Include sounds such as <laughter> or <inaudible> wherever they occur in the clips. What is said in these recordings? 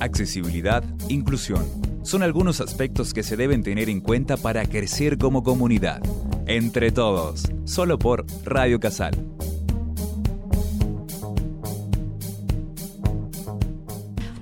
accesibilidad, inclusión. Son algunos aspectos que se deben tener en cuenta para crecer como comunidad. Entre todos, solo por Radio Casal.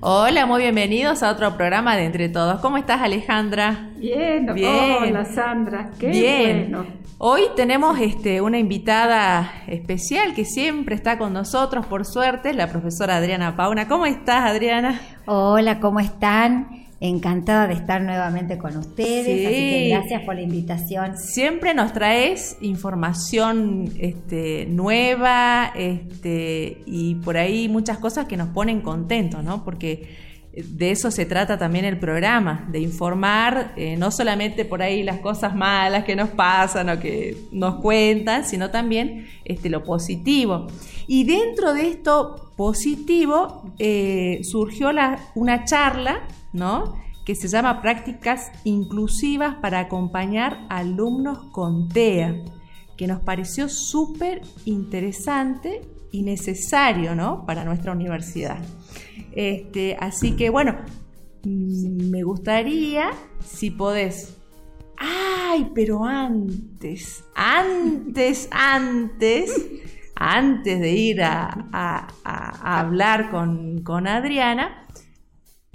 Hola, muy bienvenidos a otro programa de Entre Todos. ¿Cómo estás, Alejandra? Bien, Bien. hola Sandra, qué Bien. bueno. Hoy tenemos este, una invitada especial que siempre está con nosotros, por suerte, la profesora Adriana Pauna. ¿Cómo estás, Adriana? Hola, ¿cómo están? Encantada de estar nuevamente con ustedes, Sí. así que gracias por la invitación. Siempre nos traes información este, nueva este, y por ahí muchas cosas que nos ponen contentos, ¿no? Porque de eso se trata también el programa, de informar eh, no solamente por ahí las cosas malas que nos pasan o que nos cuentan, sino también este, lo positivo. Y dentro de esto positivo eh, surgió la- una charla, ¿no? que se llama Prácticas Inclusivas para acompañar alumnos con TEA, que nos pareció súper interesante y necesario ¿no? para nuestra universidad. Este, así que bueno, mm, me gustaría si podés. Ay, pero antes, antes, antes, antes de ir a, a- a- a hablar con, con Adriana,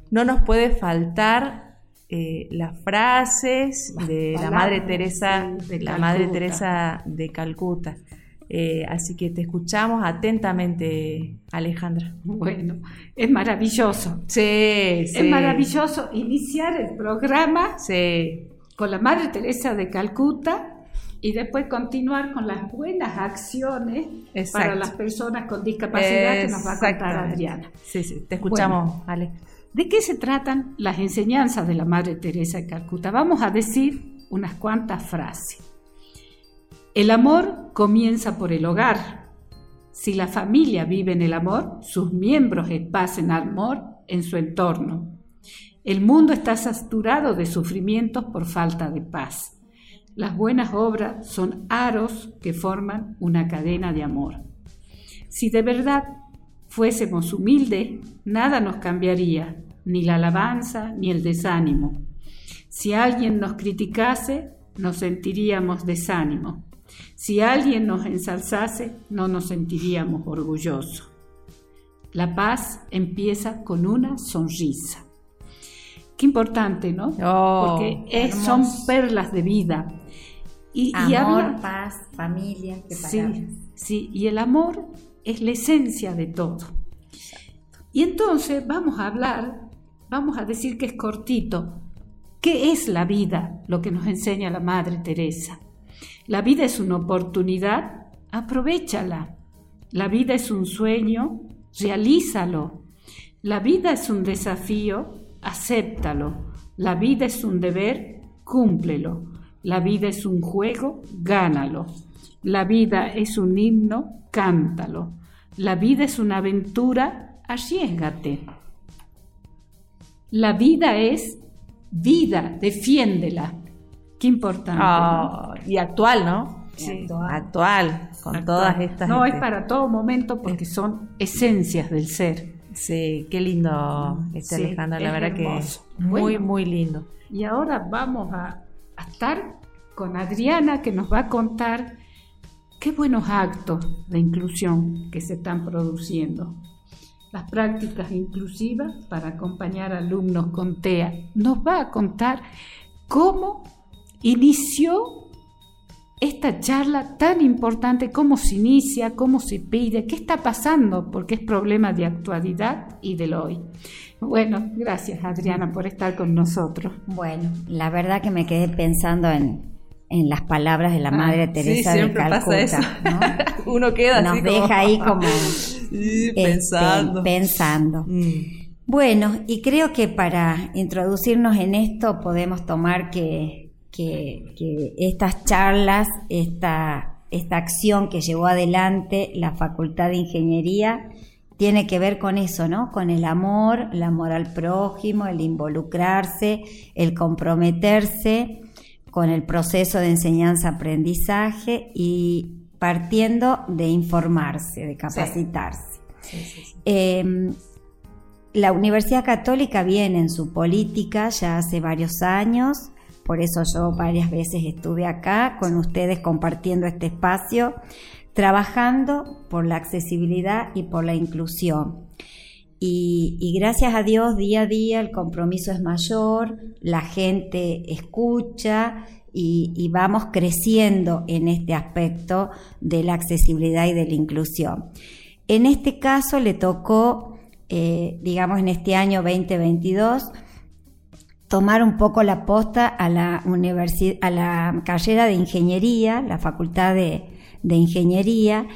no nos puede faltar eh, las frases de la Madre Teresa, de la Madre. Teresa de Calcuta. Eh, así que te escuchamos atentamente, Alejandra. Bueno, es maravilloso. Sí, sí. Es maravilloso iniciar el programa Sí, con la Madre Teresa de Calcuta y después continuar con las buenas acciones Exacto. para las personas con discapacidad que nos va a contar. Adriana. Sí, sí, te escuchamos, Ale. ¿De qué se tratan las enseñanzas de la Madre Teresa de Calcuta? Vamos a decir unas cuantas frases. El amor comienza por el hogar. Si la familia vive en el amor, sus miembros esparcen amor en su entorno. El mundo está saturado de sufrimientos por falta de paz. Las buenas obras son aros que forman una cadena de amor. Si de verdad fuésemos humildes, nada nos cambiaría, ni la alabanza ni el desánimo. Si alguien nos criticase, nos sentiríamos desánimo. Si alguien nos ensalzase, no nos sentiríamos orgullosos. La paz empieza con una sonrisa. Qué importante, ¿no? Oh, Porque es- son perlas de vida. Y, y Amor, habla- paz, familia, qué Sí, palabras. sí, y el amor es la esencia de todo. Y entonces vamos a hablar, vamos a decir que es cortito. ¿Qué es la vida? Lo que nos enseña la Madre Teresa. La vida es una oportunidad, aprovechala. La vida es un sueño, realízalo. La vida es un desafío, acéptalo. La vida es un deber, cúmplelo. La vida es un juego, gánalo. La vida es un himno, cántalo. La vida es una aventura, arriesgate. La vida es vida, defiéndela. Qué importante. Ah, y actual, ¿no? Sí. Actual, con Actual. todas estas. No, es este, para todo momento porque son esencias del ser. Sí, qué lindo este Sí, Alejandra, la es verdad hermoso. que muy, Bueno. muy lindo. Y ahora vamos a, a estar con Adriana que nos va a contar qué buenos actos de inclusión que se están produciendo. Las prácticas inclusivas para acompañar alumnos con TEA. Nos va a contar cómo inició esta charla tan importante, cómo se inicia, cómo se pide, qué está pasando, porque es problema de actualidad y del hoy. Bueno, gracias Adriana por estar con nosotros. Bueno, la verdad que me quedé pensando en, en las palabras de la Ah, Madre sí, Teresa de siempre pasa Calcuta. ¿no? <laughs> Uno queda Nos así como- deja ahí como <laughs> Sí, este, pensando. pensando. Mm. Bueno, y creo que para introducirnos en esto podemos tomar que, que- que estas charlas, esta, esta acción que llevó adelante la Facultad de Ingeniería, tiene que ver con eso, ¿no? Con el amor, el amor al prójimo, el involucrarse, el comprometerse con el proceso de enseñanza-aprendizaje y partiendo de informarse, de capacitarse. Eh, la Universidad Católica viene en su política ya hace varios años, por eso yo varias veces estuve acá con ustedes compartiendo este espacio, trabajando por la accesibilidad y por la inclusión. Y, gracias a Dios, día a día el compromiso es mayor, la gente escucha y, vamos creciendo en este aspecto de la accesibilidad y de la inclusión. En este caso le tocó, eh, digamos, en este año 2022, tomar un poco la posta a la, a la carrera de ingeniería, la facultad de, de ingeniería,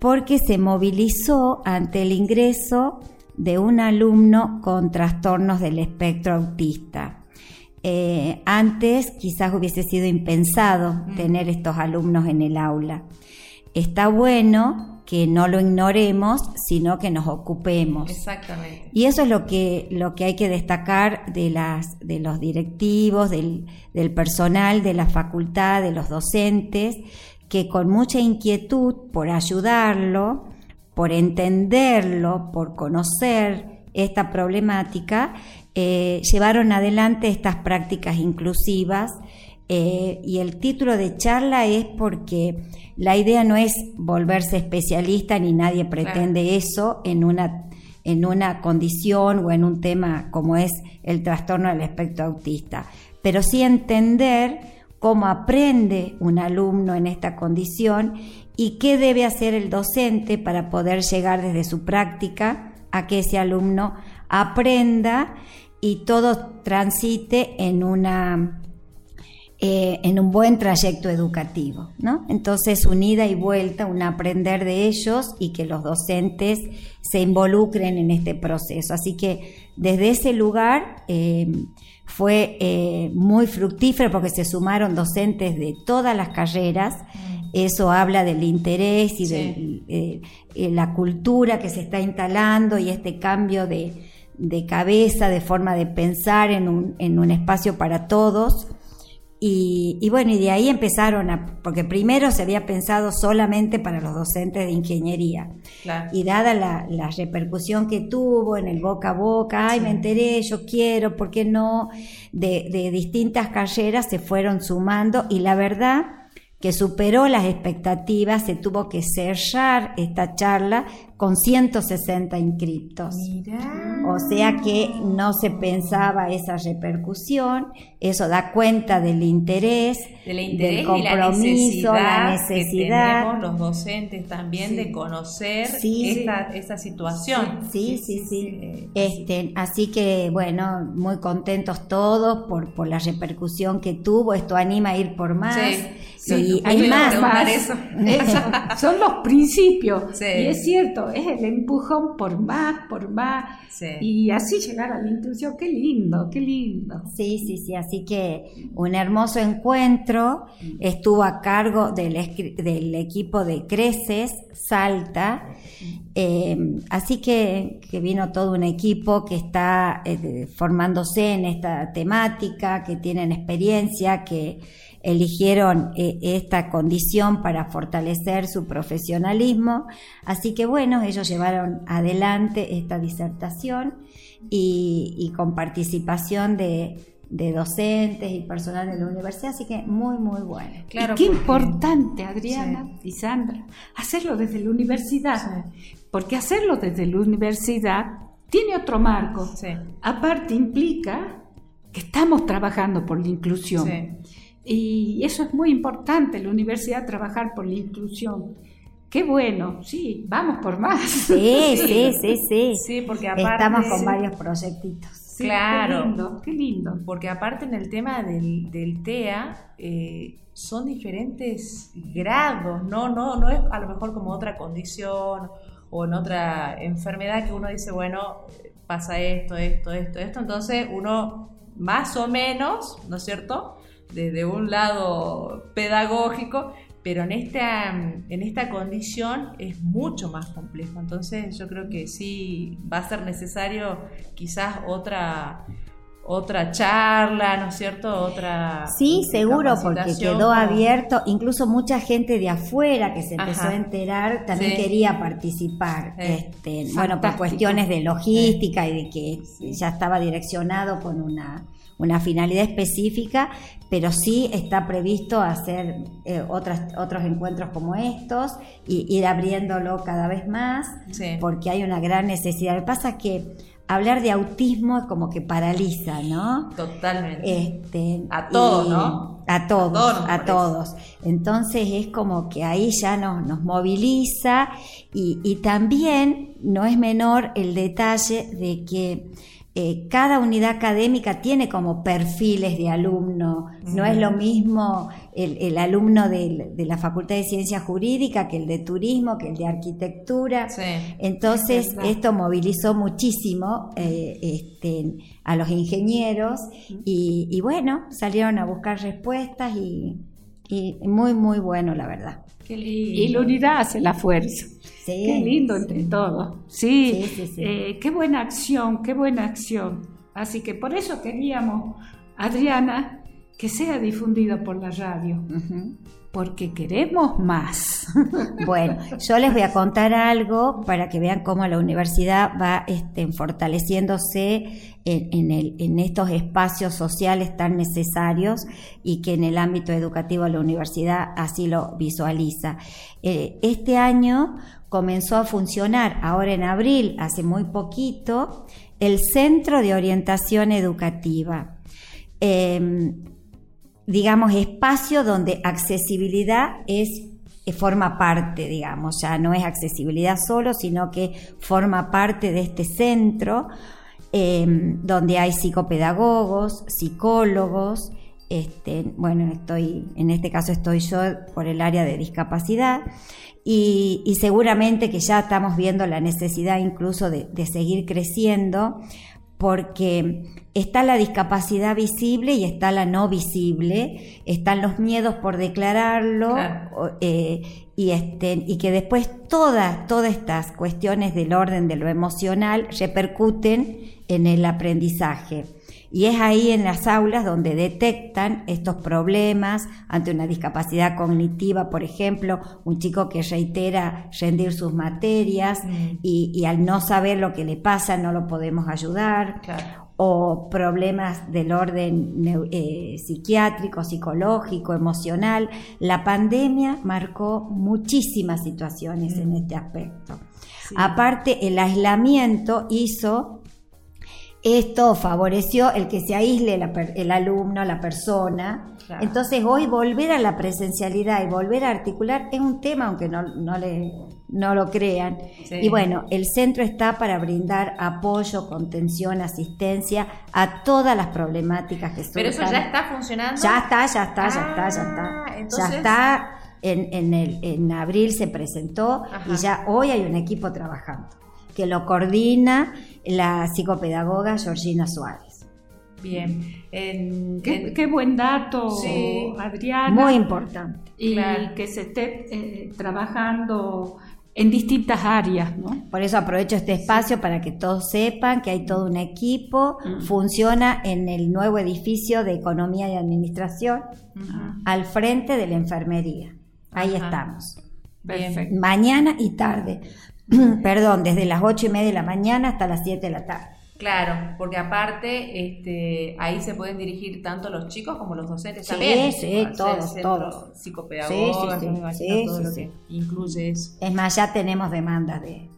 porque se movilizó ante el ingreso de un alumno con trastornos del espectro autista. Eh, antes quizás hubiese sido impensado mm. tener estos alumnos en el aula. Está bueno que no lo ignoremos, sino que nos ocupemos. Exactamente. Y eso es lo que, lo que hay que destacar de, las, de los directivos, del, del personal, de la facultad, de los docentes, que con mucha inquietud por ayudarlo, por entenderlo, por conocer esta problemática, eh, llevaron adelante estas prácticas inclusivas eh, y el título de charla es porque la idea no es volverse especialista ni nadie pretende eso en una, en una condición o en un tema como es el trastorno del espectro autista, pero sí entender cómo aprende un alumno en esta condición y qué debe hacer el docente para poder llegar desde su práctica a que ese alumno aprenda y todo transite en una eh, en un buen trayecto educativo, ¿no? Entonces, unida y vuelta, un aprender de ellos y que los docentes se involucren en este proceso. Así que desde ese lugar eh, fue eh, muy fructífero porque se sumaron docentes de todas las carreras eso habla del interés y de la cultura que se está instalando y este cambio de, cabeza, de forma de pensar en un, en un espacio para todos. Y, bueno, y de ahí empezaron a, porque primero se había pensado solamente para los docentes de ingeniería. Y dada la, repercusión que tuvo en el boca a boca, ay, me enteré, yo quiero, ¿por qué no? De, de distintas carreras se fueron sumando y la verdad que superó las expectativas, se tuvo que cerrar esta charla con 160 inscriptos. O sea que no se pensaba esa repercusión, eso da cuenta del interés, del, compromiso, la necesidad, que tenemos los docentes también de conocer esta, situación. Sí, sí, sí. Este, así que bueno, muy contentos todos por, por la repercusión que tuvo, esto anima a ir por más. y es más, más. <laughs> son los principios. Y es cierto, es el empujón por más, por más, y así llegar a la inclusión, qué lindo, qué lindo. Sí, sí, sí, así que un hermoso encuentro, estuvo a cargo del, del equipo de Creces, Salta, em, así que, que, vino todo un equipo que está eh, formándose en esta temática, que tienen experiencia, que eligieron eh, esta condición para fortalecer su profesionalismo. Así que bueno, ellos llevaron adelante esta disertación y, con participación de, docentes y personal de la universidad, así que muy, muy bueno. Claro, qué importante, Adriana y Sandra, hacerlo desde la universidad, porque hacerlo desde la universidad tiene otro marco. Aparte implica que estamos trabajando por la inclusión. Y eso es muy importante, la universidad trabajar por la inclusión. Qué bueno, sí, vamos por más. Sí, sí, <laughs> sí, sí. Sí, porque aparte... Estamos con varios proyectitos. Claro. Qué lindo, qué lindo. Porque aparte en el tema del, del TEA eh, son diferentes grados, ¿no? No, no es a lo mejor como otra condición o en otra enfermedad que uno dice, bueno, pasa esto, esto, esto, esto. Entonces uno más o menos, ¿no es cierto? desde un lado pedagógico, pero en esta, en esta condición es mucho más complejo. Entonces yo creo que sí va a ser necesario quizás otra, otra charla, ¿no es cierto? Otra. Sí, seguro, porque quedó abierto. Incluso mucha gente de afuera que se empezó a enterar también quería participar. Este, bueno, por cuestiones de logística y de que ya estaba direccionado con una, una finalidad específica, pero sí está previsto hacer eh, otras, otros encuentros como estos y ir abriéndolo cada vez más, porque hay una gran necesidad. Lo que pasa es que hablar de autismo es como que paraliza, ¿no? Totalmente. Este, a todos, ¿no? A todos, a todos. Entonces es como que ahí ya nos, nos moviliza y, y también no es menor el detalle de que eh, cada unidad académica tiene como perfiles de alumno. No es lo mismo el, alumno de, la Facultad de Ciencias Jurídicas que el de Turismo, que el de Arquitectura. Entonces, esto movilizó muchísimo eh, este, a los ingenieros y, bueno, salieron a buscar respuestas y, y muy, muy bueno, la verdad. Y la unidad hace la fuerza. Qué lindo entre todos. Sí, eh, qué buena acción, qué buena acción. Así que por eso queríamos, Adriana, que sea difundido por la radio. Porque queremos más. <laughs> Bueno, yo les voy a contar algo para que vean cómo la universidad va este, fortaleciéndose en, estos espacios sociales tan necesarios y que en el ámbito educativo la universidad así lo visualiza. Eh, este año comenzó a funcionar ahora en abril, hace muy poquito, el Centro de Orientación Educativa. Em, digamos, espacio donde accesibilidad es eh, forma parte, digamos, ya no es accesibilidad solo, sino que forma parte de este centro em, donde hay psicopedagogos, psicólogos, este, bueno, estoy, en este caso estoy yo por el área de discapacidad, y, seguramente que ya estamos viendo la necesidad incluso de, seguir creciendo porque está la discapacidad visible y está la no visible, están los miedos por declararlo eh, y, este, y que después todas, todas estas cuestiones del orden de lo emocional repercuten en el aprendizaje. Y es ahí en las aulas donde detectan estos problemas ante una discapacidad cognitiva, por ejemplo, un chico que reitera rendir sus materias mm. y, al no saber lo que le pasa no lo podemos ayudar. O problemas del orden eh, psiquiátrico, psicológico, emocional. La pandemia marcó muchísimas situaciones en mm. este aspecto. Aparte, el aislamiento hizo esto favoreció el que se aísle el alumno, la persona. Entonces hoy volver a la presencialidad y volver a articular es un tema, aunque no, no, le, no lo crean. Y bueno, el centro está para brindar apoyo, contención, asistencia a todas las problemáticas que son. Pero eso ya está funcionando. Ya está, ya está, ya está, ya está. Ah, ya está. En, en, el, en abril se presentó y ya hoy hay un equipo trabajando que lo coordina la psicopedagoga Georgina Suárez. Bien. qué, buen dato, Adriana. Muy importante. Y que se esté eh, trabajando en distintas áreas, ¿no? Por eso aprovecho este espacio para que todos sepan que hay todo un equipo, mm. funciona en el nuevo edificio de Economía y Administración, al frente de la enfermería. Ahí estamos. Perfecto. Mañana y tarde. <clears throat> perdón, desde las ocho y media de la mañana hasta las 7 de la tarde. Claro, porque aparte este, ahí se pueden dirigir tanto los chicos como los docentes también. Sí, sí, todos, todos. Psicopedagogos, sí, todo lo que incluye eso. Es más, ya tenemos demandas de,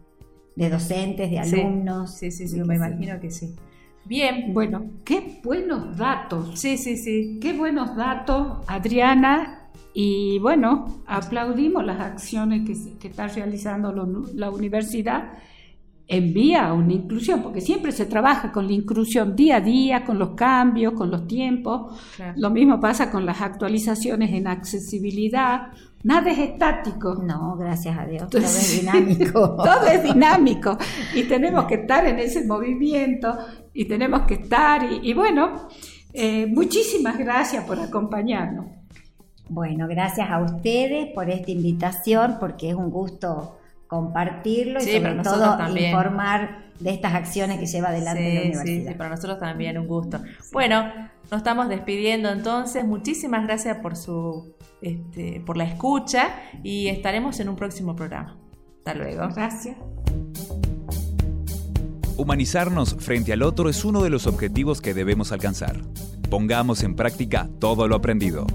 docentes, de alumnos. Sí, sí, sí, me imagino que sí. Bien. Bueno, qué buenos datos. Sí, sí, sí. Qué buenos datos, Adriana. Y bueno, aplaudimos las acciones que, está realizando la universidad en vía a una inclusión, porque siempre se trabaja con la inclusión día a día, con los cambios, con los tiempos. Lo mismo pasa con las actualizaciones en accesibilidad. Nada es estático. No, gracias a Dios. todo es dinámico. <laughs> todo es dinámico. Y tenemos que estar en ese movimiento y tenemos que estar. Y, bueno, eh, muchísimas gracias por acompañarnos. Bueno, gracias a ustedes por esta invitación, porque es un gusto compartirlo y sobre todo informar de estas acciones que lleva adelante la universidad. Sí, para nosotros también un gusto. Bueno, nos estamos despidiendo entonces. Muchísimas gracias por su este, por la escucha y estaremos en un próximo programa. Hasta luego. Gracias. Humanizarnos frente al otro es uno de los objetivos que debemos alcanzar. Pongamos en práctica todo lo aprendido.